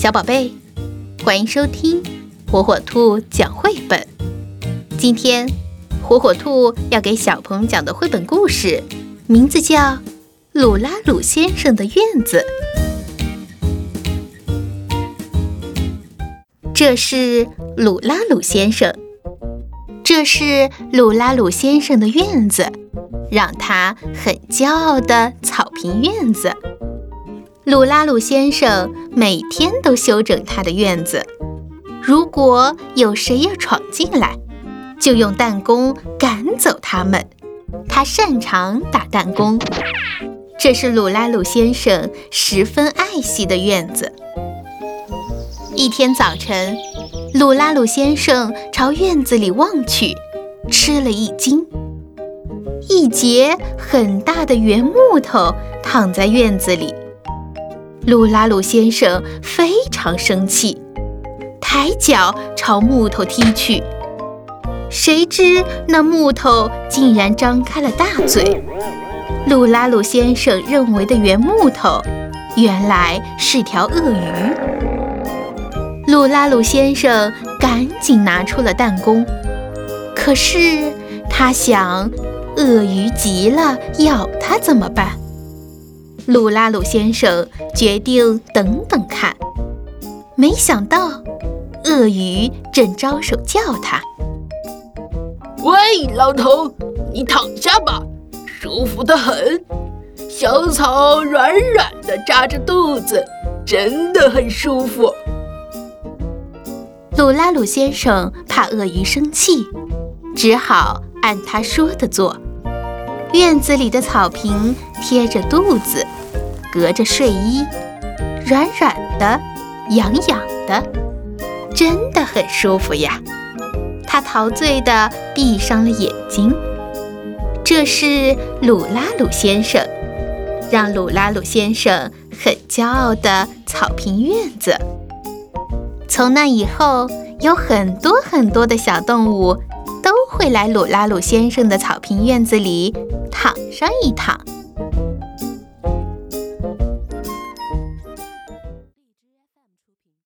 小宝贝，欢迎收听火火兔讲绘本。今天，火火兔要给小朋友讲的绘本故事，名字叫《鲁拉鲁先生的院子》。这是鲁拉鲁先生，这是鲁拉鲁先生的院子，让他很骄傲的草坪院子。鲁拉鲁先生每天都修整他的院子。如果有谁要闯进来，就用弹弓赶走他们。他擅长打弹弓。这是鲁拉鲁先生十分爱惜的院子。一天早晨，鲁拉鲁先生朝院子里望去，吃了一惊。一截很大的圆木头躺在院子里。鲁拉鲁先生非常生气，抬脚朝木头踢去。谁知那木头竟然张开了大嘴。鲁拉鲁先生认为的圆木头，原来是条鳄鱼。鲁拉鲁先生赶紧拿出了弹弓，可是他想，鳄鱼急了咬他怎么办？鲁拉鲁先生决定等等看，没想到鳄鱼正招手叫他：“喂，老头，你躺下吧，舒服得很。小草软软的，扎着肚子，真的很舒服。”鲁拉鲁先生怕鳄鱼生气，只好按他说的做。院子里的草坪贴着肚子。隔着睡衣，软软的，痒痒的，真的很舒服呀。他陶醉地闭上了眼睛。这是鲁拉鲁先生，让鲁拉鲁先生很骄傲的草坪院子。从那以后，有很多很多的小动物会来鲁拉鲁先生的草坪院子里躺上一躺。